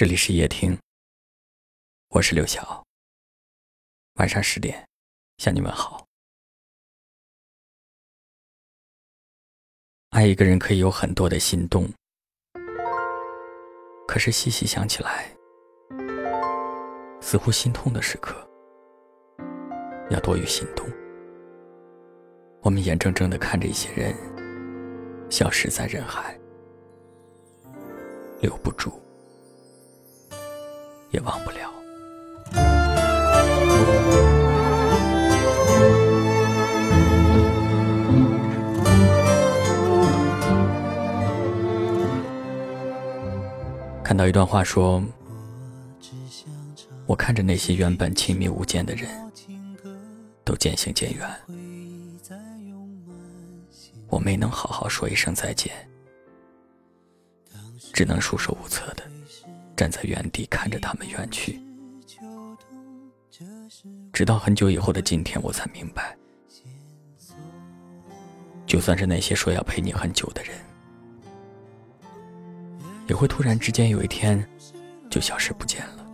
这里是夜听，我是刘晓。晚上十点，向你们好。爱一个人可以有很多的心动，可是细细想起来，似乎心痛的时刻要多于心动。我们眼睁睁的看着一些人消失在人海，留不住。也忘不了。看到一段话说：“我看着那些原本亲密无间的人，都渐行渐远，我没能好好说一声再见，只能束手无策的。”站在原地看着他们远去，直到很久以后的今天，我才明白，就算是那些说要陪你很久的人，也会突然之间有一天就消失不见了。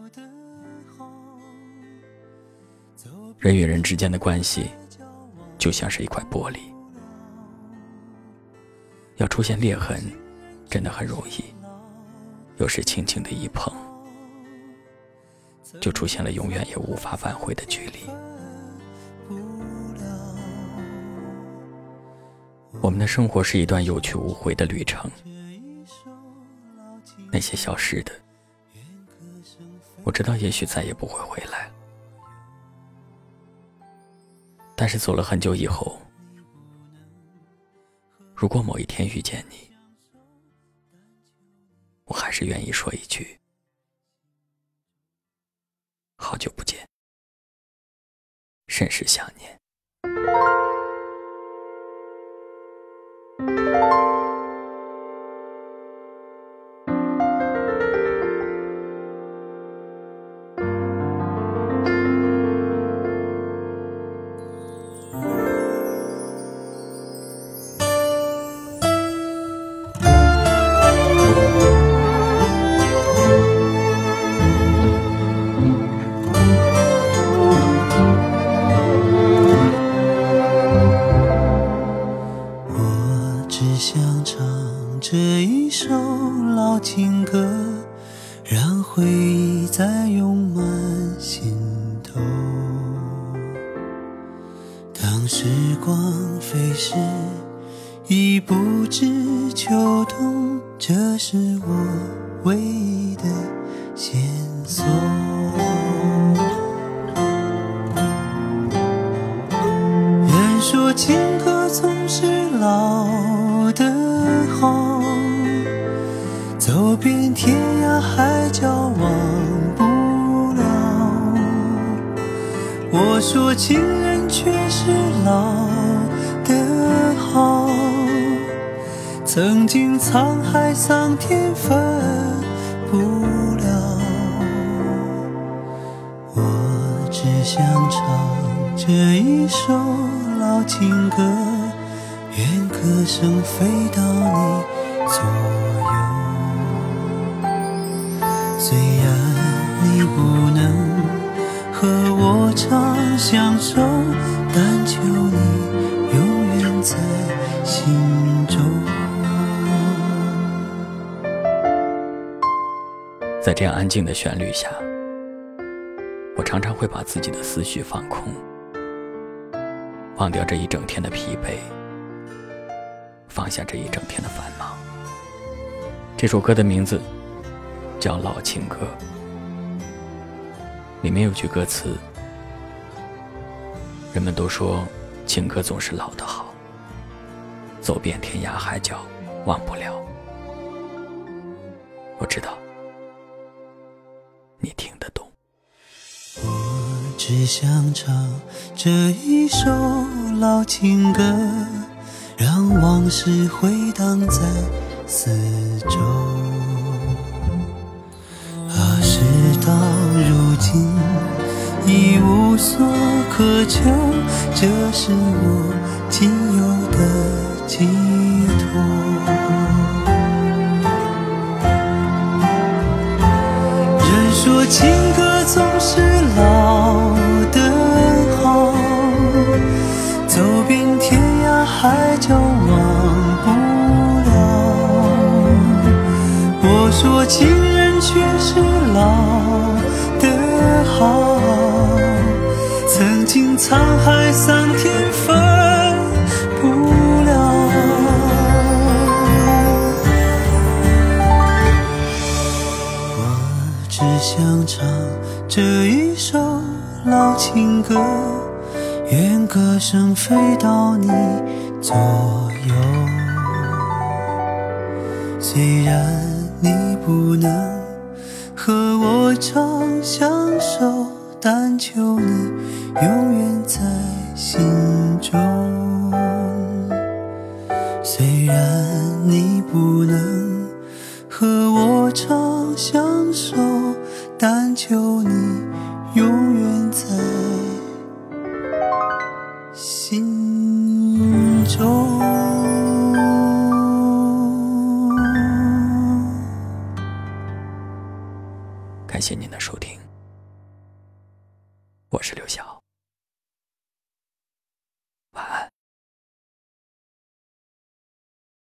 人与人之间的关系，就像是一块玻璃，要出现裂痕，真的很容易。有时轻轻的一碰，就出现了永远也无法挽回的距离。我们的生活是一段有去无回的旅程，那些消失的，我知道也许再也不会回来。但是走了很久以后，如果某一天遇见你，我还是愿意说一句：好久不见，甚是想念。头。当时光飞逝，已不知秋冬，这是我唯一的线索。人说情歌总是老的好。走遍天涯海角忘不，我说情人却是老的好，曾经沧海桑田分不了，我只想唱这一首老情歌，愿歌声飞到你左右。虽然你不能和我长相守，但求你永远在心中。在这样安静的旋律下，我常常会把自己的思绪放空，忘掉这一整天的疲惫，放下这一整天的烦恼。这首歌的名字。叫老情歌，里面有句歌词：人们都说情歌总是老的好，走遍天涯海角忘不了。我知道，你听得懂。我只想唱这一首老情歌，让往事回荡在四周。今已无所可求，这是我仅有的寄托。人说情歌总是老的好，走遍天涯海角忘不了。我说情人却是老好，曾经沧海桑田分不了。我只想唱这一首老情歌，愿歌声飞到你左右。虽然你不能和我长相守，但求你永远在心中。虽然你不能和我长相守，但求你永远在感谢您的收听，我是刘晓。